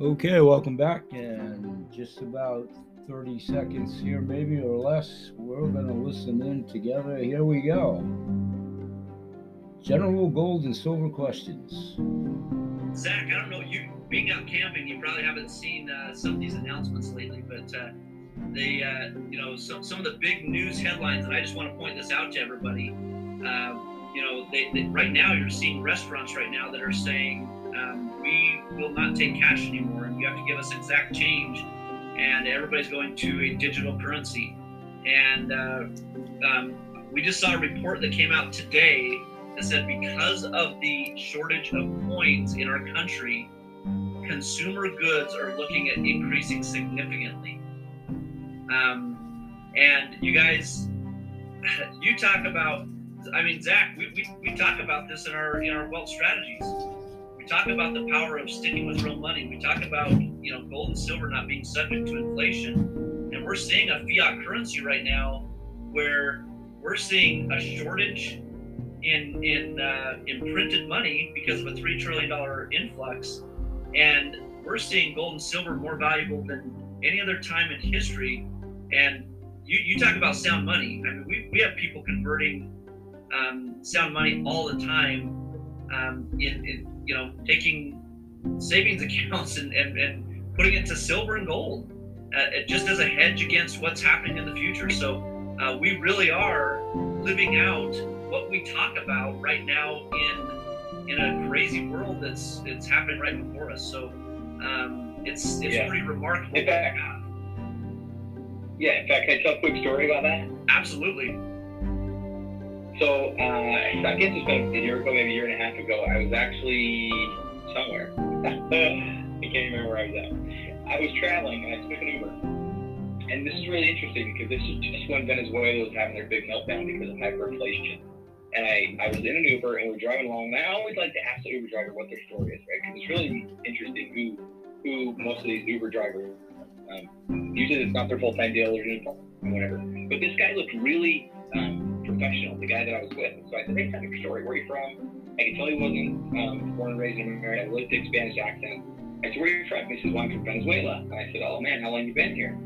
Okay, welcome back. And just about 30 seconds here, maybe or less, we're going to listen in together. Here we go. General gold and silver questions. Zach, I don't know, you being out camping, you probably haven't seen uh, some of these announcements lately, but uh, they, uh, you know, some, some of the big news headlines, and I just want to point this out to everybody. Uh, you know, they, they, right now you're seeing restaurants right now that are saying um, we will not take cash anymore, and you have to give us exact change. And everybody's going to a digital currency. And uh, um, we just saw a report that came out today that said because of the shortage of coins in our country, consumer goods are looking at increasing significantly. Um, and you guys, you talk about, I mean, Zach, we, we, we talk about this in our in our wealth strategies talk about the power of sticking with real money. We talk about you know gold and silver not being subject to inflation, and we're seeing a fiat currency right now where we're seeing a shortage in in uh, in printed money because of a three trillion dollar influx, and we're seeing gold and silver more valuable than any other time in history. And you, you talk about sound money. I mean, we, we have people converting um, sound money all the time um, in, in you know, taking savings accounts and, and, and putting it to silver and gold, uh, just as a hedge against what's happening in the future. So uh, we really are living out what we talk about right now in in a crazy world that's that's happening right before us. So um, it's it's yeah. pretty remarkable. In fact, yeah. In fact, can I tell a quick story about that? Absolutely. So uh, I guess it's been a year ago, maybe a year and a half ago. I was actually somewhere. I can't remember where I was at. I was traveling and I took an Uber. And this is really interesting because this is just when Venezuela was having their big meltdown because of hyperinflation. And I, I was in an Uber and we're driving along. And I always like to ask the Uber driver what their story is, right? Because it's really interesting who who most of these Uber drivers. Um, usually it's not their full time deal or whatever. But this guy looked really um, professional, the guy that I was with. So I said, hey, tell me your story. Where are you from? I could tell he wasn't um, born and raised in America. I really thick Spanish accent. I said, where are you from? He said, well, I'm from Venezuela. And I said, oh, man, how long you been here?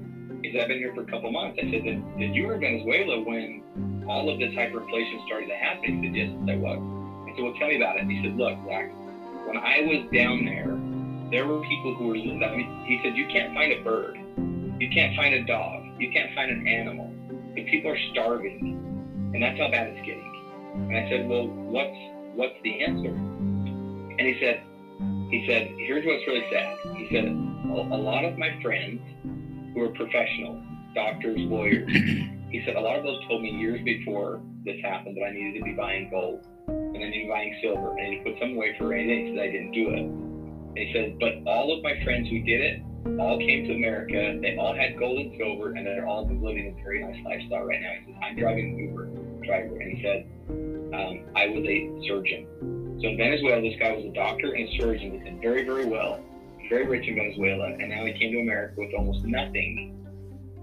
He said, I've been here for a couple months. I said, did, you were in Venezuela when all of this hyperinflation started to happen? He said, yes. I what? I said, well, tell me about it. He said, look, Zach, when I was down there, there were people who were, I mean, he said, you can't find a bird. You can't find a dog. You can't find an animal. And people are starving and that's how bad it's getting. And I said, well, what's what's the answer? And he said, he said, here's what's really sad. He said, a lot of my friends who are professionals, doctors, lawyers, he said a lot of those told me years before this happened that I needed to be buying gold and I needed to be buying silver and I needed to put some away for rainy days that I didn't do it. And he said, but all of my friends who did it all came to America. They all had gold and silver, and they're all living a very nice lifestyle right now. He says, I'm driving Uber driver, and he said, um, I was a surgeon. So in Venezuela, this guy was a doctor and surgeon that did very, very well, very rich in Venezuela, and now he came to America with almost nothing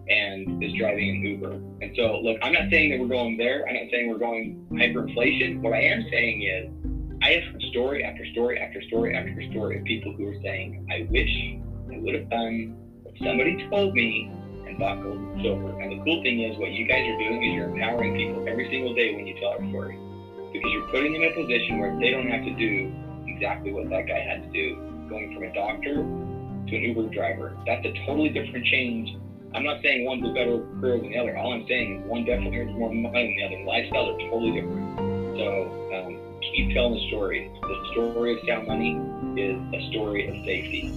and is driving an Uber. And so, look, I'm not saying that we're going there. I'm not saying we're going hyperinflation. What I am saying is, I have heard story after story after story after story of people who are saying, I wish I would have done what somebody told me bought gold and silver. And the cool thing is, what you guys are doing is you're empowering people every single day when you tell our story, because you're putting them in a position where they don't have to do exactly what that guy had to do, going from a doctor to an Uber driver. That's a totally different change. I'm not saying one's a better career than the other. All I'm saying is one definitely earns more money than the other. Lifestyles are totally different. So um, keep telling the story. The story of sound money is a story of safety.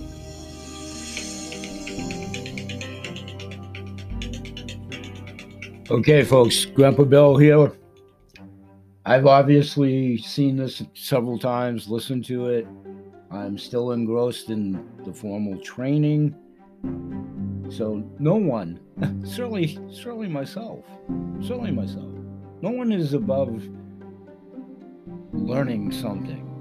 Okay, folks, Grandpa Bill here. I've obviously seen this several times, listened to it. I'm still engrossed in the formal training. So no one, certainly, certainly myself, certainly myself, no one is above learning something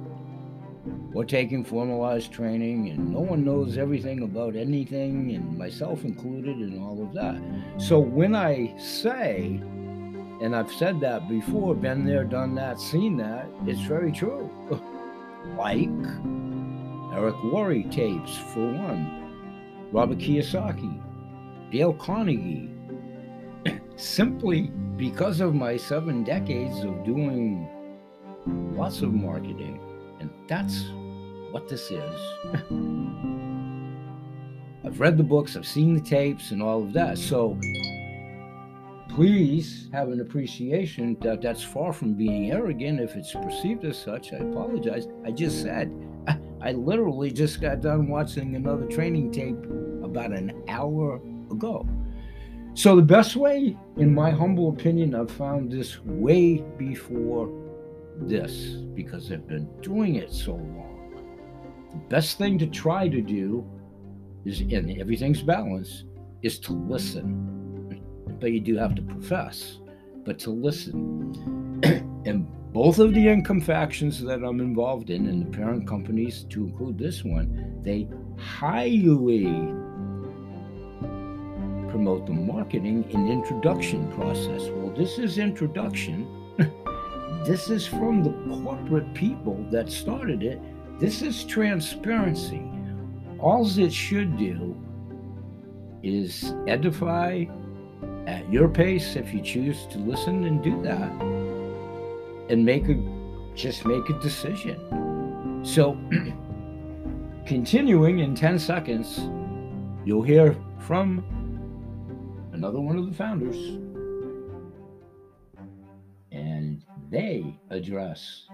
or taking formalized training, and no one knows everything about anything, and myself included, and all of that. So when I say, and I've said that before, been there, done that, seen that, it's very true. like, Eric Worre tapes, for one, Robert Kiyosaki, Dale Carnegie. Simply because of my seven decades of doing lots of marketing, and that's what this is. I've read the books, I've seen the tapes, and all of that. So please have an appreciation that that's far from being arrogant. If it's perceived as such, I apologize. I just said, I literally just got done watching another training tape about an hour ago. So, the best way, in my humble opinion, I've found this way before this because I've been doing it so long. The best thing to try to do is, and everything's balanced, is to listen but you do have to profess, but to listen. and both of the income factions that I'm involved in, and the parent companies to include this one, they highly promote the marketing and introduction process. Well, this is introduction. this is from the corporate people that started it. This is transparency. All it should do is edify, at your pace if you choose to listen and do that and make a just make a decision so continuing in 10 seconds you'll hear from another one of the founders and they address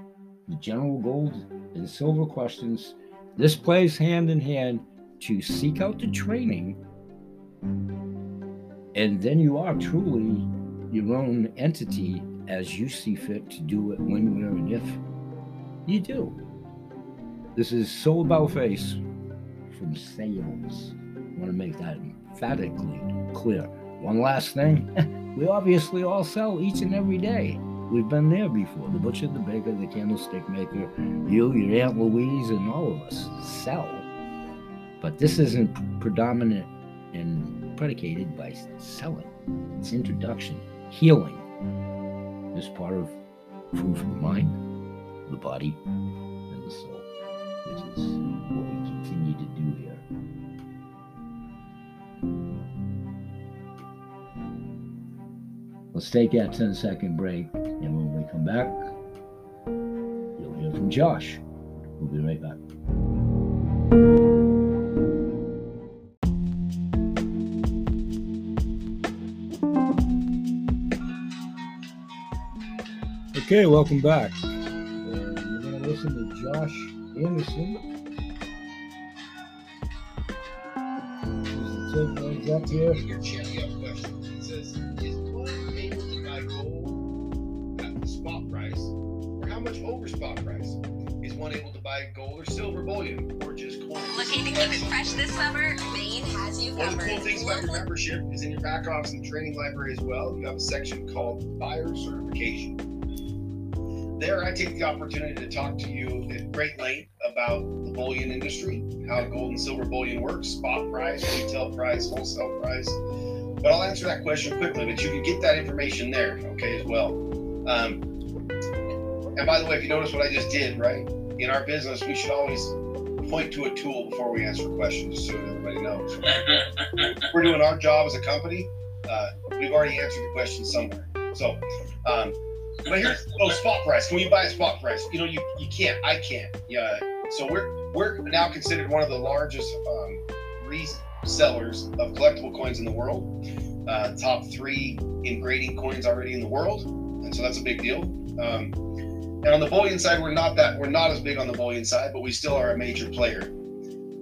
the general gold and silver questions this plays hand in hand to seek out the training and then you are truly your own entity as you see fit to do it when, where, and if you do. This is Soul about face from sales. I want to make that emphatically clear. One last thing we obviously all sell each and every day. We've been there before. The butcher, the baker, the candlestick maker, you, your Aunt Louise, and all of us sell. But this isn't predominant and predicated by selling. Its introduction, healing, is part of food for the mind, the body, and the soul, which is Let's take that 10 second break, and when we come back, you'll hear from Josh. We'll be right back. Okay, welcome back. We're going to listen to Josh Anderson. Here. Your up question. Price? Is one able to buy gold or silver bullion, or just coins? Looking to keep it fresh this summer? Maine has you covered. One of the cool things about your membership is in your back office and training library as well. You have a section called buyer certification. There, I take the opportunity to talk to you at great length about the bullion industry, how gold and silver bullion works, spot price, retail price, wholesale price. But I'll answer that question quickly. But you can get that information there, okay, as well. Um, and by the way, if you notice what I just did, right? In our business, we should always point to a tool before we answer questions, so everybody knows. we're doing our job as a company, uh, we've already answered the question somewhere. So, um, but here's oh spot price. Can you buy a spot price? You know, you, you can't. I can't. Yeah. So we're we're now considered one of the largest um, resellers of collectible coins in the world. Uh, top three in grading coins already in the world, and so that's a big deal. Um, on the bullion side, we're not that we're not as big on the bullion side, but we still are a major player.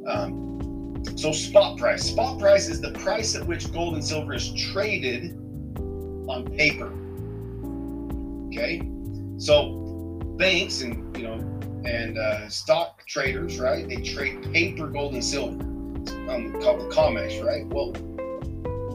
Um, so spot price. Spot price is the price at which gold and silver is traded on paper. Okay, so banks and you know and uh, stock traders, right? They trade paper gold and silver, um, called the COMEX, right? Well,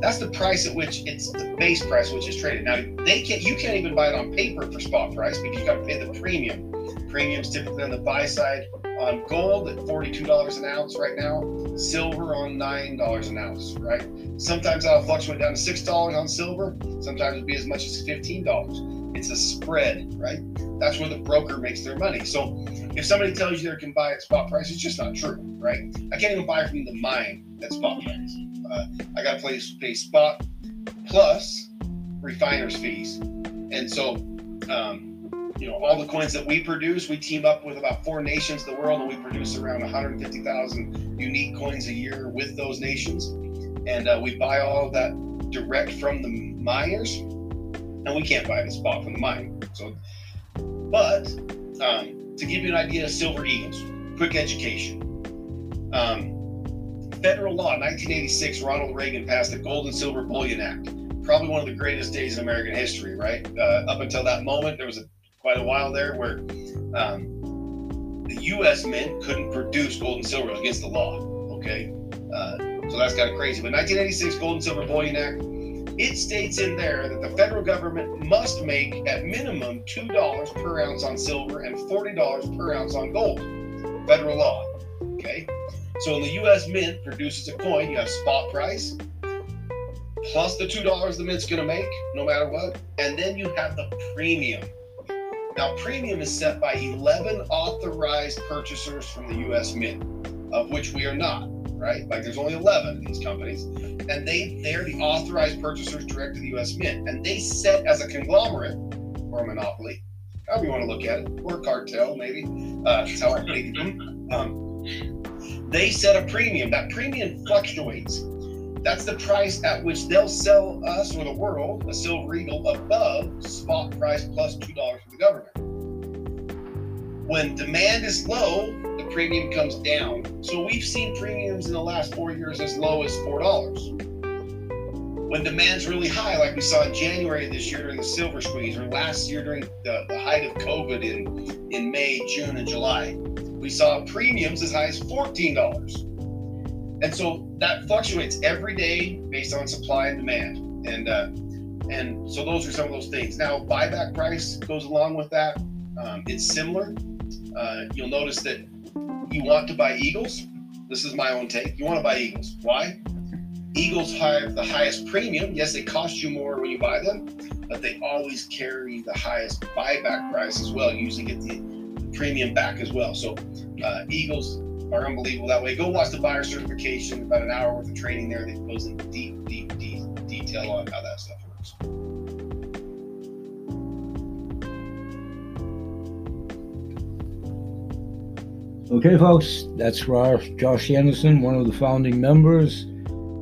that's the price at which it's the base price which is traded. Now they can't, you can't even buy it on paper for spot price because you got to pay the premium. Premiums typically on the buy side on gold at forty-two dollars an ounce right now, silver on nine dollars an ounce, right? Sometimes that'll fluctuate down to six dollars on silver. Sometimes it'll be as much as fifteen dollars. It's a spread, right? That's where the broker makes their money. So if somebody tells you they can buy at spot price, it's just not true, right? I can't even buy from the mine at spot price. Uh, I got to pay, pay spot plus refiners fees, and so um, you know all the coins that we produce, we team up with about four nations in the world, and we produce around 150,000 unique coins a year with those nations, and uh, we buy all of that direct from the miners, and we can't buy the spot from the mine. So, but um, to give you an idea of Silver Eagles, quick education. Um, federal law, 1986, Ronald Reagan passed the Gold and Silver Bullion Act. Probably one of the greatest days in American history, right? Uh, up until that moment, there was a, quite a while there where um, the U.S. Mint couldn't produce gold and silver against the law. Okay, uh, so that's kind of crazy. But 1986 Gold and Silver Bullion Act, it states in there that the federal government must make at minimum two dollars per ounce on silver and forty dollars per ounce on gold. Federal law. Okay. So when the U.S. Mint produces a coin, you have spot price plus the two dollars the mint's going to make, no matter what, and then you have the premium. Now, premium is set by 11 authorized purchasers from the U.S. Mint, of which we are not. Right? Like there's only 11 of these companies, and they they're the authorized purchasers direct to the U.S. Mint, and they set as a conglomerate or a monopoly, however you want to look at it, or cartel maybe. Uh, that's how I think of them. Um, they set a premium. That premium fluctuates. That's the price at which they'll sell us or the world a silver eagle above spot price plus two dollars from the government. When demand is low, the premium comes down. So we've seen premiums in the last four years as low as four dollars. When demand's really high, like we saw in January this year during the silver squeeze, or last year during the, the height of COVID in, in May, June, and July, we saw premiums as high as $14. And so that fluctuates every day based on supply and demand. And uh, and so those are some of those things. Now, buyback price goes along with that. Um, it's similar. Uh, you'll notice that you want to buy Eagles. This is my own take. You want to buy Eagles. Why? Eagles have the highest premium. Yes, they cost you more when you buy them, but they always carry the highest buyback price as well. You usually get the premium back as well. So uh, Eagles are unbelievable that way. Go watch the buyer certification, about an hour worth of training there that goes into deep, deep, deep detail on how that stuff works. Okay, folks, that's Josh Anderson, one of the founding members.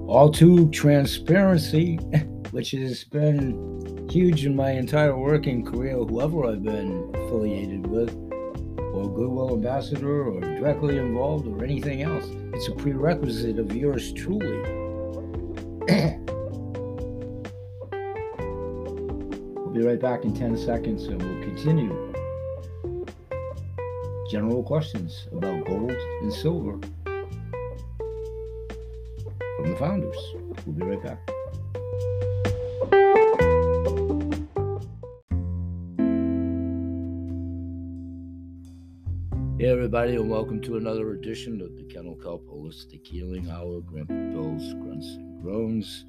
All to transparency, which has been huge in my entire working career, whoever I've been affiliated with or Goodwill Ambassador or directly involved or anything else. It's a prerequisite of yours truly. we'll be right back in 10 seconds and we'll continue. General questions about gold and silver from the founders. We'll be right back. Everybody, and welcome to another edition of the Kennel Cup Holistic Healing Hour. Grandpa Bill's Grunts and Groans.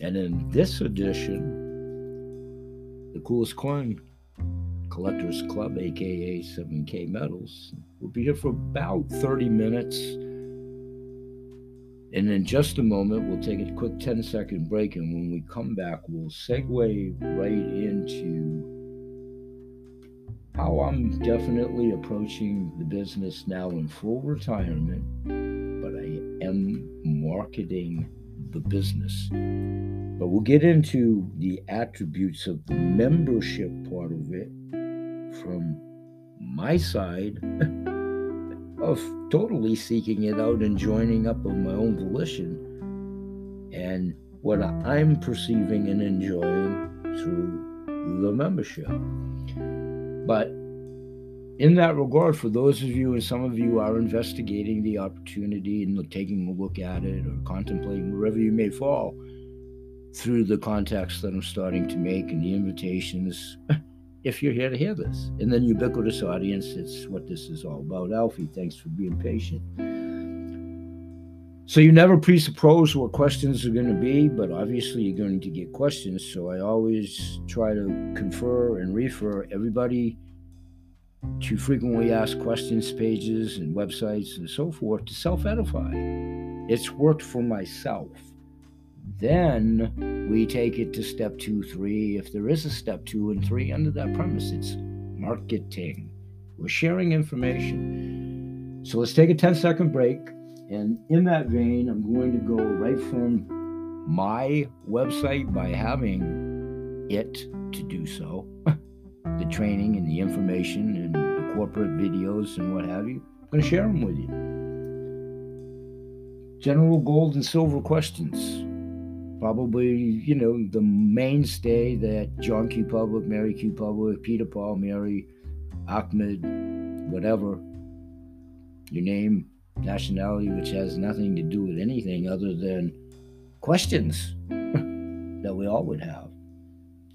And in this edition, the coolest coin collectors club, aka 7K Metals, will be here for about 30 minutes. And in just a moment, we'll take a quick 10 second break. And when we come back, we'll segue right into how I'm definitely approaching the business now in full retirement, but I am marketing the business. But we'll get into the attributes of the membership part of it from my side of totally seeking it out and joining up of my own volition and what I'm perceiving and enjoying through the membership. But in that regard, for those of you and some of you are investigating the opportunity and taking a look at it or contemplating wherever you may fall through the context that I'm starting to make and the invitations, if you're here to hear this. And then ubiquitous audience, it's what this is all about. Alfie, thanks for being patient. So you never presuppose what questions are going to be, but obviously you're going to get questions. So I always try to confer and refer everybody to frequently asked questions pages and websites and so forth to self edify. It's worked for myself. Then we take it to step two, three. If there is a step two and three under that premise, it's marketing. We're sharing information. So let's take a 10 second break. And in that vein, I'm going to go right from my website by having it to do so the training and the information and the corporate videos and what have you. I'm going to share them with you. General gold and silver questions. Probably, you know, the mainstay that John Q. Public, Mary Q. Public, Peter Paul, Mary, Ahmed, whatever, your name, nationality, which has nothing to do with anything other than questions that we all would have.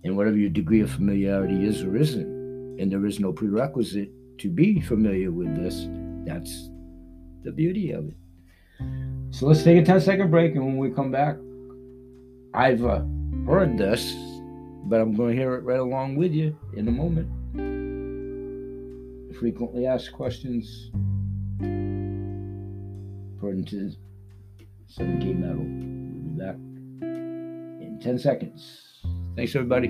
And whatever your degree of familiarity is or isn't, and there is no prerequisite to be familiar with this, that's the beauty of it. So let's take a 10 second break, and when we come back, I've uh, heard this, but I'm going to hear it right along with you in a moment. Frequently asked questions according to 7K Metal. We'll be back in 10 seconds. Thanks, everybody.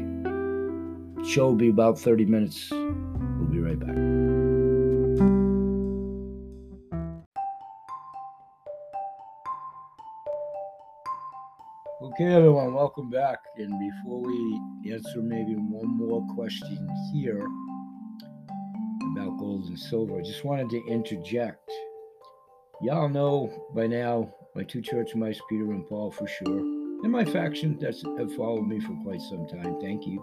Show will be about 30 minutes. We'll be right back. Okay, everyone, welcome back. And before we answer maybe one more question here about gold and silver, I just wanted to interject Y'all know by now my two church mice, Peter and Paul, for sure, and my faction that have followed me for quite some time. Thank you.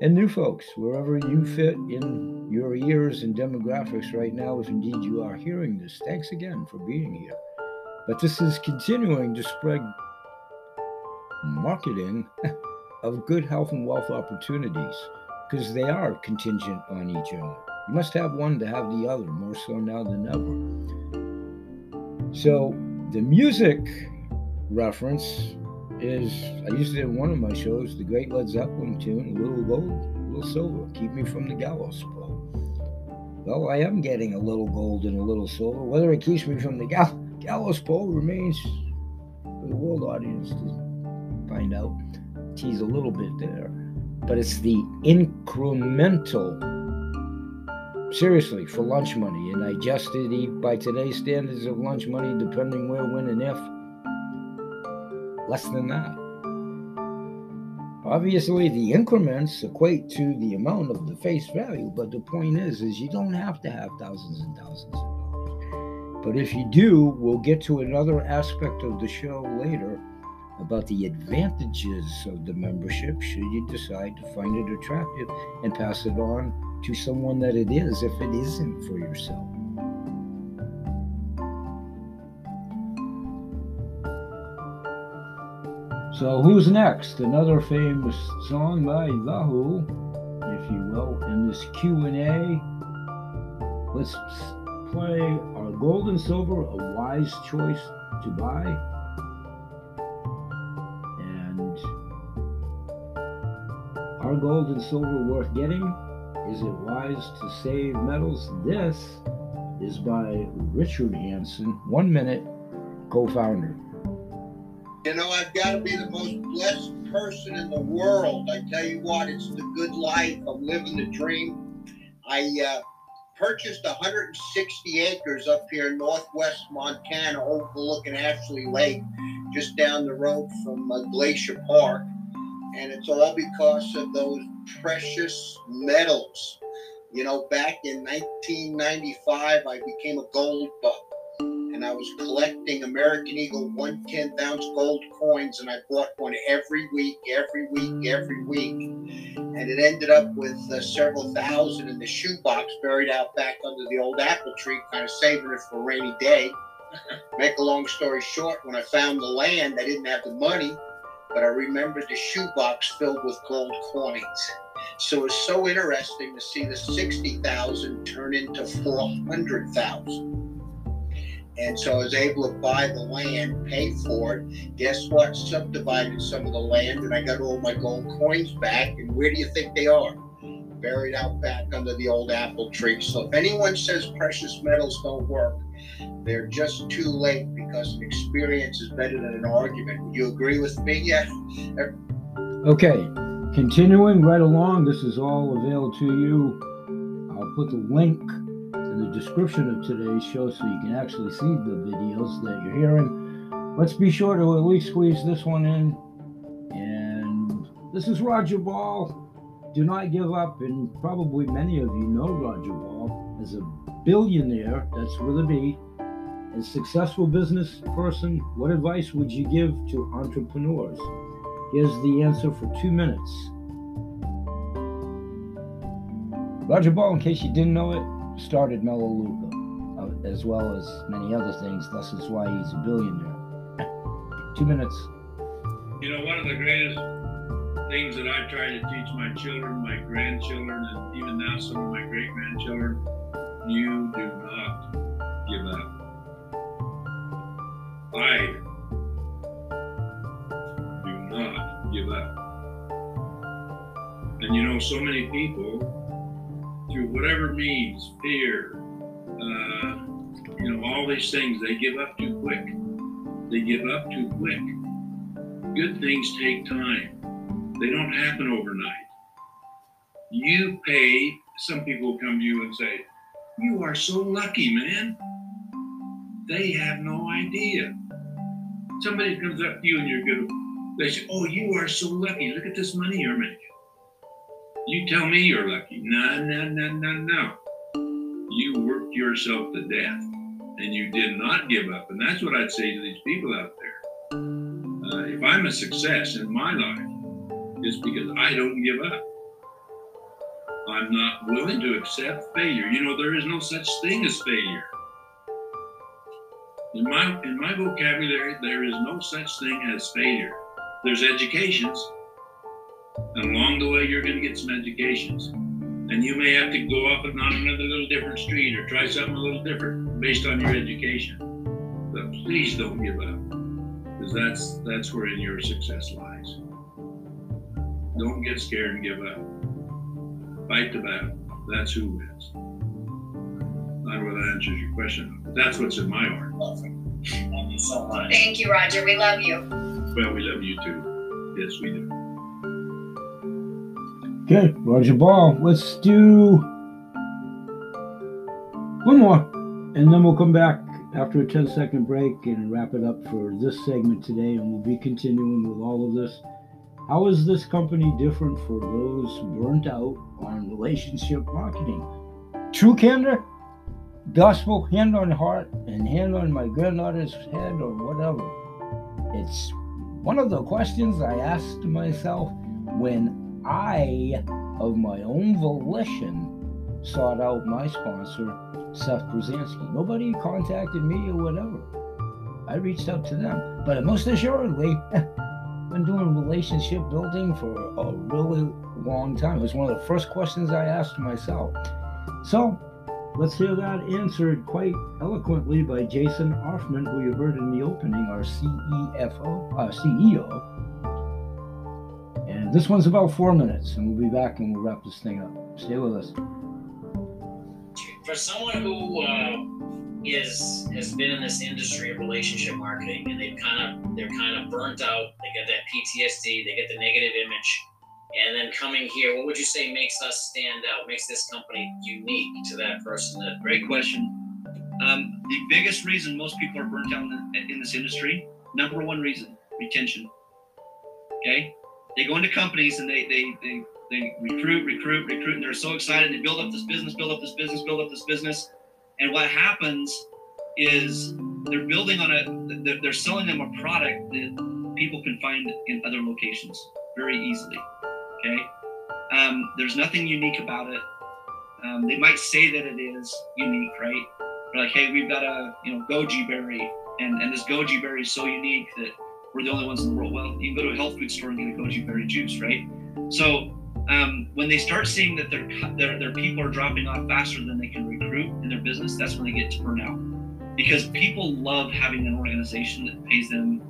And new folks, wherever you fit in your ears and demographics right now, if indeed you are hearing this, thanks again for being here. But this is continuing to spread marketing of good health and wealth opportunities because they are contingent on each other. You must have one to have the other, more so now than ever. So the music reference is I used it in one of my shows, the great Led Zeppelin tune, a little gold, a little silver, keep me from the gallows pole. Well, I am getting a little gold and a little silver. Whether it keeps me from the gal- gallows pole remains for the world audience to find out. Tease a little bit there. But it's the incremental seriously for lunch money and i just did eat by today's standards of lunch money depending where when and if. Less than that. Obviously the increments equate to the amount of the face value but the point is is you don't have to have thousands and thousands of dollars. But if you do we'll get to another aspect of the show later about the advantages of the membership should you decide to find it attractive and pass it on to someone that it is if it isn't for yourself. So who's next? Another famous song by The if you will, in this Q&A. Let's play our gold and silver, a wise choice to buy. And our gold and silver worth getting? Is it wise to save metals? This is by Richard Hanson, one minute co founder. You know, I've got to be the most blessed person in the world. I tell you what, it's the good life. I'm living the dream. I uh, purchased 160 acres up here in northwest Montana, overlooking Ashley Lake, just down the road from uh, Glacier Park. And it's all because of those precious metals. You know, back in 1995, I became a gold buff and I was collecting American Eagle 110th ounce gold coins, and I bought one every week, every week, every week. And it ended up with uh, several thousand in the shoebox buried out back under the old apple tree, kind of saving it for a rainy day. Make a long story short, when I found the land, I didn't have the money but I remembered the shoebox filled with gold coins. So it's so interesting to see the 60,000 turn into 400,000. And so I was able to buy the land, pay for it. Guess what? Subdivided some of the land, and I got all my gold coins back. And where do you think they are? Buried out back under the old apple tree. So if anyone says precious metals don't work, they're just too late because experience is better than an argument. Would you agree with me? Yeah. Okay, continuing right along, this is all available to you. I'll put the link in the description of today's show so you can actually see the videos that you're hearing. Let's be sure to at least squeeze this one in. And this is Roger Ball. Do not give up, and probably many of you know Roger Ball as a billionaire, that's with a B, a successful business person. What advice would you give to entrepreneurs? Here's the answer for two minutes. Roger Ball, in case you didn't know it, started Melaleuca, uh, as well as many other things. This is why he's a billionaire. two minutes. You know, one of the greatest things that I try to teach my children, my grandchildren, and even now some of my great grandchildren you do not give up. I do not give up. And you know, so many people, through whatever means, fear, uh, you know, all these things, they give up too quick. They give up too quick. Good things take time. They don't happen overnight. You pay, some people come to you and say, You are so lucky, man. They have no idea. Somebody comes up to you and you're good. They say, Oh, you are so lucky. Look at this money you're making. You tell me you're lucky. No, no, no, no, no. You worked yourself to death and you did not give up. And that's what I'd say to these people out there. Uh, if I'm a success in my life, it's because I don't give up. I'm not willing to accept failure. You know, there is no such thing as failure. In my in my vocabulary, there is no such thing as failure. There's educations, and along the way, you're going to get some educations, and you may have to go up and on another little different street or try something a little different based on your education. But please don't give up, because that's that's where your success lies. Don't get scared and give up. Fight the battle. That's who wins. I don't know whether that answers your question, but that's what's in my heart. Thank you so much. Thank you, Roger. We love you. Well, we love you too. Yes, we do. Okay, Roger Ball. Let's do one more, and then we'll come back after a 10 second break and wrap it up for this segment today, and we'll be continuing with all of this. How is this company different for those burnt out on relationship marketing? True candor, gospel, hand on heart, and hand on my granddaughter's head, or whatever. It's one of the questions I asked myself when I, of my own volition, sought out my sponsor, Seth Brzezinski. Nobody contacted me or whatever. I reached out to them, but most assuredly, been doing relationship building for a really long time. It was one of the first questions I asked myself. So let's hear that answered quite eloquently by Jason Orfman, who you heard in the opening, our CEFO, uh, CEO. And this one's about four minutes, and we'll be back and we'll wrap this thing up. Stay with us. For someone who uh, is has been in this industry of relationship marketing and they've kind of they're kind of burnt out they get that ptsd they get the negative image and then coming here what would you say makes us stand out makes this company unique to that person that Great question. Um, the biggest reason most people are burnt out in, in this industry, number one reason, retention. Okay, they go into companies and they they they they recruit, recruit, recruit, and they're so excited. They build up this business, build up this business, build up this business, and what happens is they're building on a they're, selling them a product that people can find in other locations very easily. Okay, um, there's nothing unique about it. Um, they might say that it is unique, right? They're like, hey, we've got a you know goji berry, and and this goji berry is so unique that we're the only ones in the world. Well, you can go to a health food store and get a goji berry juice, right? So um, when they start seeing that their, their their people are dropping off faster than they can recruit in their business, that's when they get to burn out. because people love having an organization that pays them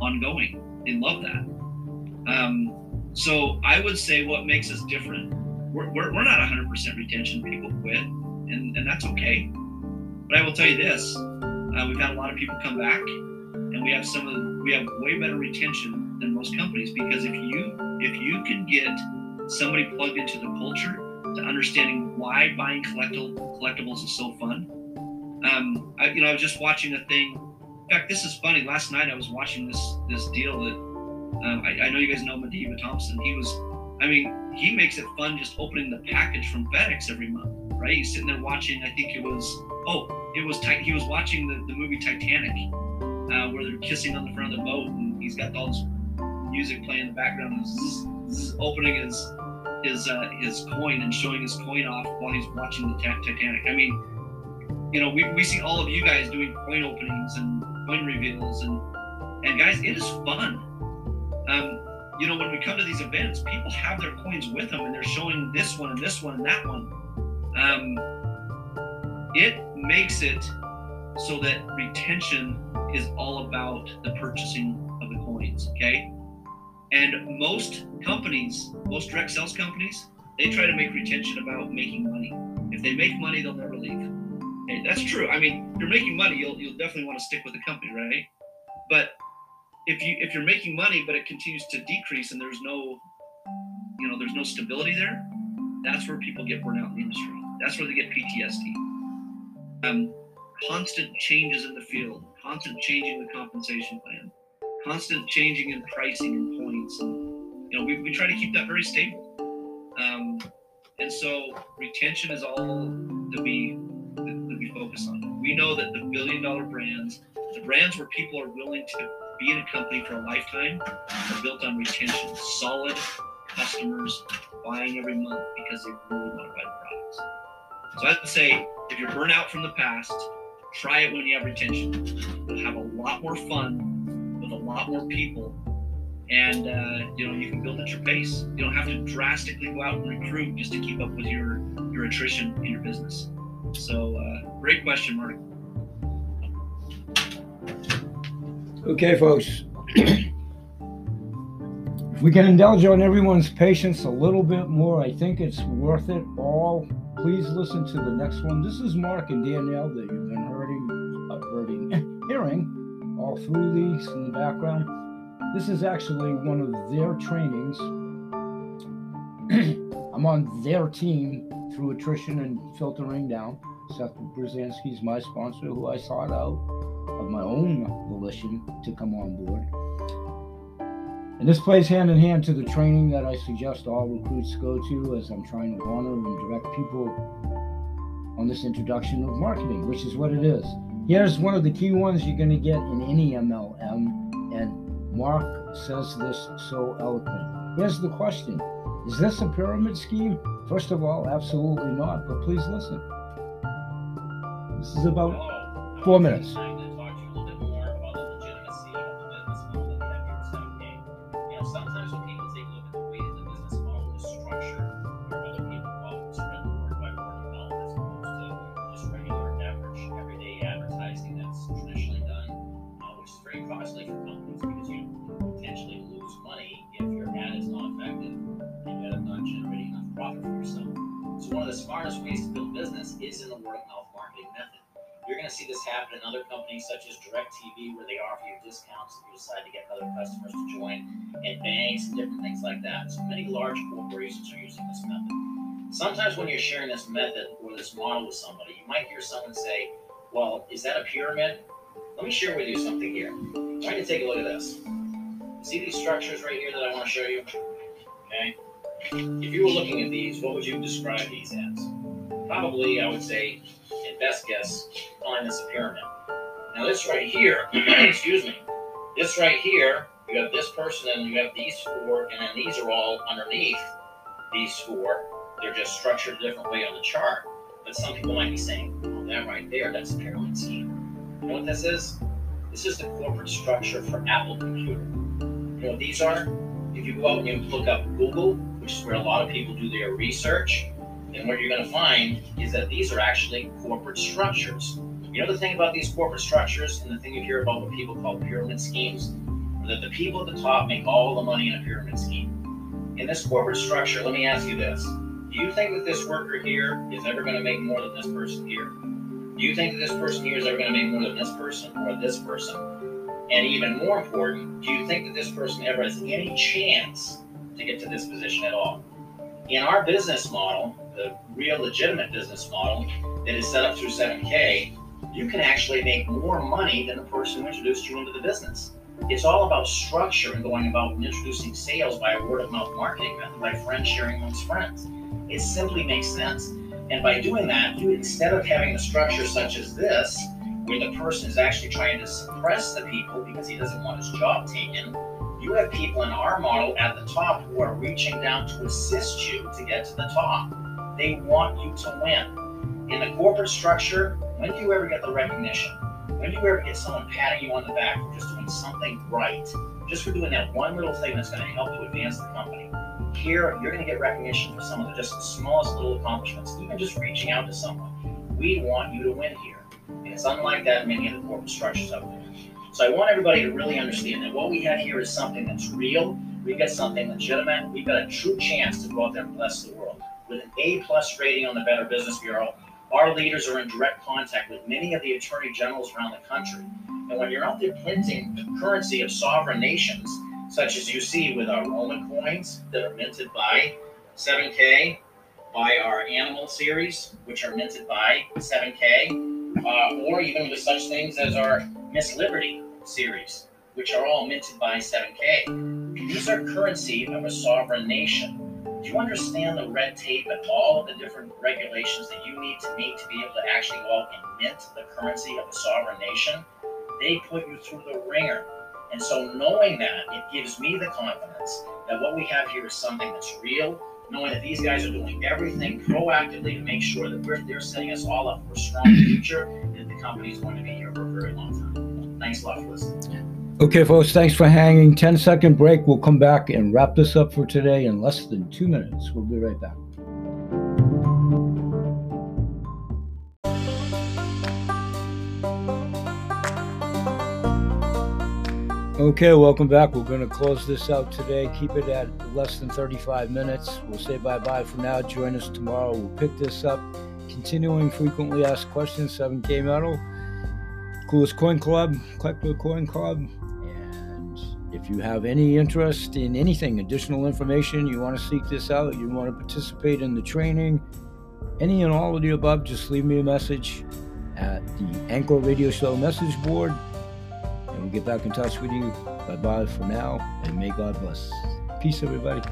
ongoing. They love that. Um, so I would say what makes us different, we're, we're, we're not 100% retention. People quit, and, and that's okay. But I will tell you this uh, we've had a lot of people come back, and we have some of the, we have way better retention than most companies because if you if you can get somebody plugged into the culture to understanding why buying collectibles is so fun. Um, I, you know, I was just watching a thing. In fact, this is funny. Last night I was watching this this deal that um, I, I, know you guys know Madiba Thompson. He was, I mean, he makes it fun just opening the package from FedEx every month, right? He's sitting there watching. I think it was, oh, it was he was watching the, the movie Titanic, uh, where they're kissing on the front of the boat, and he's got all this music playing in the background, zzz, zzz, opening his his uh, his coin and showing his coin off while he's watching the Titanic. I mean, you know, we, we see all of you guys doing coin openings and coin reveals, and and guys, it is fun. Um, you know, when we come to these events, people have their coins with them, and they're showing this one and this one and that one. Um, it makes it so that retention is all about the purchasing of the coins. Okay and most companies, most direct sales companies, they try to make retention about making money. If they make money, they'll never leave. That's true. I mean, if you're making money, you'll you'll definitely want to stick with the company, right? But if you if you're making money but it continues to decrease and there's no you know there's no stability there, that's where people get burned out in the industry. That's where they get PTSD. Um, constant changes in the field, constant changing the compensation plan, constant changing in pricing and points. And, you know, we, we try to keep that very stable. Um, and so retention is all that we that, we focus on. We know that the billion dollar brands, the brands where people are willing to be in a company for a lifetime, are built on retention. Solid customers buying every month because they really want to buy the products. So I would say if you're burnt out from the past, try it when you have retention. You'll have a lot more fun with a lot more people and uh, you know you can build at your pace. You don't have to drastically go out and recruit just to keep up with your your attrition in your business. So uh, great question mark. Okay folks. If we can indulge on everyone's patience a little bit more i think it's worth it all. Please listen to the next one. This is mark and danielle that you've been hurting uh, hearing all through these in the background. This is actually one of their trainings. I'm on their team through attrition and filtering down. Seth Brzezinski's my sponsor, who I sought out of my own volition to come on board. And this plays hand in hand to the training that I suggest all recruits go to as I'm trying to honor and direct people on this introduction of marketing, which is what it is. Here's one of the key ones you're going to get in any MLM, Mark says this so eloquently. Here's the question Is this a pyramid scheme? First of all, absolutely not, but please listen. This is about four minutes. Happen in other companies such as DirecTV, where they offer you discounts if you decide to get other customers to join, and banks and different things like that. So many large corporations are using this method. Sometimes when you're sharing this method or this model with somebody, you might hear someone say, Well, is that a pyramid? Let me share with you something here. Try to take a look at this. See these structures right here that I want to show you? Okay. If you were looking at these, what would you describe these as? Probably, I would say, best guess, calling this pyramid. Now this right here, excuse me, this right here, you have this person and you have these four, and then these are all underneath these four. They're just structured a different way on the chart. But some people might be saying, oh, that right there, that's a pyramid scheme. You know what this is? This is the corporate structure for Apple Computer. You know what these are? If you go out and you look up Google, which is where a lot of people do their research, and what you're going to find is that these are actually corporate structures. You know the thing about these corporate structures and the thing you hear about what people call pyramid schemes? That the people at the top make all the money in a pyramid scheme. In this corporate structure, let me ask you this. Do you think that this worker here is ever going to make more than this person here? Do you think that this person here is ever going to make more than this person or this person? And even more important, do you think that this person ever has any chance to get to this position at all? In our business model, the real legitimate business model that is set up through 7K, you can actually make more money than the person who introduced you into the business. It's all about structure and going about introducing sales by a word of mouth marketing method, by friends sharing amongst friends. It simply makes sense. And by doing that, you instead of having a structure such as this, where the person is actually trying to suppress the people because he doesn't want his job taken, you have people in our model at the top who are reaching down to assist you to get to the top. They want you to win. In the corporate structure, when do you ever get the recognition? When do you ever get someone patting you on the back for just doing something right? Just for doing that one little thing that's going to help you advance the company. Here, you're going to get recognition for some of the just smallest little accomplishments, even just reaching out to someone. We want you to win here. And it's unlike that in many of the corporate structures out there. So I want everybody to really understand that what we have here is something that's real. We've got something legitimate. We've got a true chance to go out there and bless the world. With an A plus rating on the Better Business Bureau, our leaders are in direct contact with many of the attorney generals around the country. And when you're out there printing the currency of sovereign nations, such as you see with our Roman coins that are minted by 7K, by our animal series, which are minted by 7K, uh, or even with such things as our Miss Liberty series, which are all minted by 7K. These are currency of a sovereign nation. Do you understand the red tape and all of the different regulations that you need to meet to be able to actually go out and mint the currency of a sovereign nation? They put you through the wringer. And so, knowing that, it gives me the confidence that what we have here is something that's real, knowing that these guys are doing everything proactively to make sure that we're, they're setting us all up for a strong future and that the company is going to be here for a very long time. Thanks a lot for listening. Okay, folks, thanks for hanging. 10 second break. We'll come back and wrap this up for today in less than two minutes. We'll be right back. Okay, welcome back. We're going to close this out today. Keep it at less than 35 minutes. We'll say bye bye for now. Join us tomorrow. We'll pick this up. Continuing frequently asked questions, 7K Metal, Coolest Coin Club, Collector Coin Club, if you have any interest in anything, additional information, you want to seek this out, you want to participate in the training, any and all of the above, just leave me a message at the Anchor Radio Show message board, and we'll get back in touch with you. Bye bye for now, and may God bless. Peace, everybody.